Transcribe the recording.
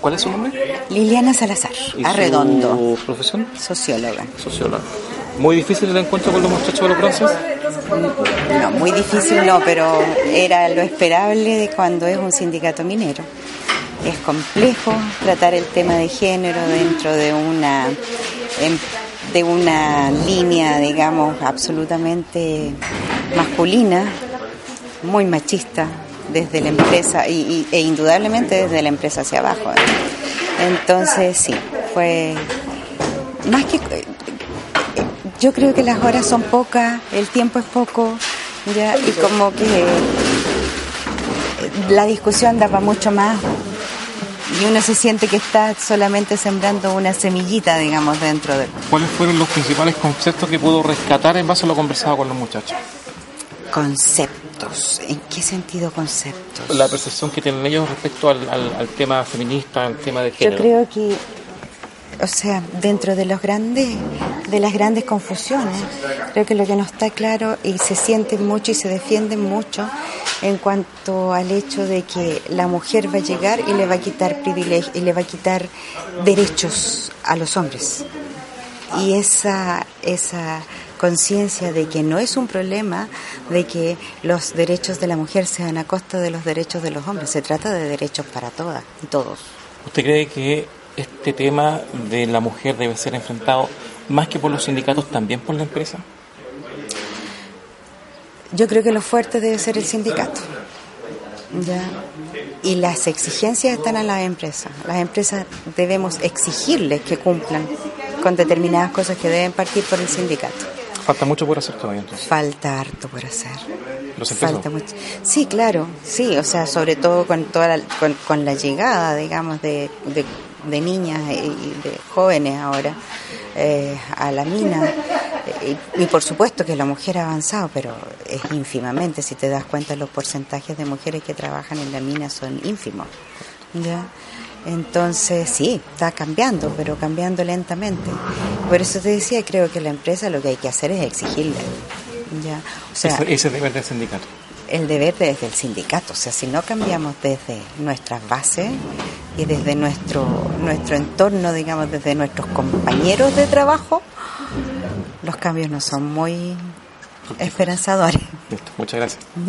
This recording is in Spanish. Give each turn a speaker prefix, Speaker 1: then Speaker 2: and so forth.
Speaker 1: ¿Cuál es su nombre?
Speaker 2: Liliana Salazar,
Speaker 1: ¿Y
Speaker 2: Arredondo,
Speaker 1: su profesión?
Speaker 2: socióloga.
Speaker 1: Socióloga. ¿Muy difícil el encuentro con los muchachos de los bronces?
Speaker 2: No, muy difícil no, pero era lo esperable de cuando es un sindicato minero. Es complejo tratar el tema de género dentro de una de una línea, digamos, absolutamente masculina, muy machista desde la empresa y, y- e indudablemente desde la empresa hacia abajo. Entonces sí, fue más que yo creo que las horas son pocas, el tiempo es poco, ya, y como que la discusión da para mucho más. Y uno se siente que está solamente sembrando una semillita, digamos, dentro de
Speaker 1: ¿Cuáles fueron los principales conceptos que pudo rescatar en base a lo conversado con los muchachos?
Speaker 2: Conceptos. ¿En qué sentido conceptos?
Speaker 1: La percepción que tienen ellos respecto al, al- al tema feminista, al tema de
Speaker 2: Yo
Speaker 1: género.
Speaker 2: creo que, o sea, dentro de los grandes, de las grandes confusiones, creo que lo que no está claro y se siente mucho y se defiende mucho en cuanto al hecho de que la mujer va a llegar y le va a quitar privilegios y le va a quitar derechos a los hombres. Y esa, esa conciencia de que no es un problema de que los derechos de la mujer sean a costa de los derechos de los hombres, se trata de derechos para todas y todos.
Speaker 1: ¿Usted cree que este tema de la mujer debe ser enfrentado más que por los sindicatos, también por la empresa?
Speaker 2: Yo creo que lo fuerte debe ser el sindicato. ¿ya? Y las exigencias están a las empresas. Las empresas debemos exigirles que cumplan con determinadas cosas que deben partir por el sindicato.
Speaker 1: Falta mucho por hacer todavía entonces.
Speaker 2: Falta harto por hacer.
Speaker 1: Los.
Speaker 2: Falta mucho. Sí, claro, sí, o sea, sobre todo con toda la, con, con la llegada, digamos, de, de, de niñas y de jóvenes ahora eh, a la mina. Y, y por supuesto que la mujer ha avanzado, pero es ínfimamente, si te das cuenta, los porcentajes de mujeres que trabajan en la mina son ínfimos. ¿Ya? Entonces, sí, está cambiando, pero cambiando lentamente. Por eso te decía, creo que la empresa lo que hay que hacer es exigirle. ¿ya? O sea,
Speaker 1: ese, ese es deber del sindicato.
Speaker 2: el deber desde el sindicato. O sea, si no cambiamos desde nuestras bases y desde nuestro, nuestro entorno, digamos, desde nuestros compañeros de trabajo, los cambios no son muy esperanzadores.
Speaker 1: Listo, muchas gracias.
Speaker 2: Ya.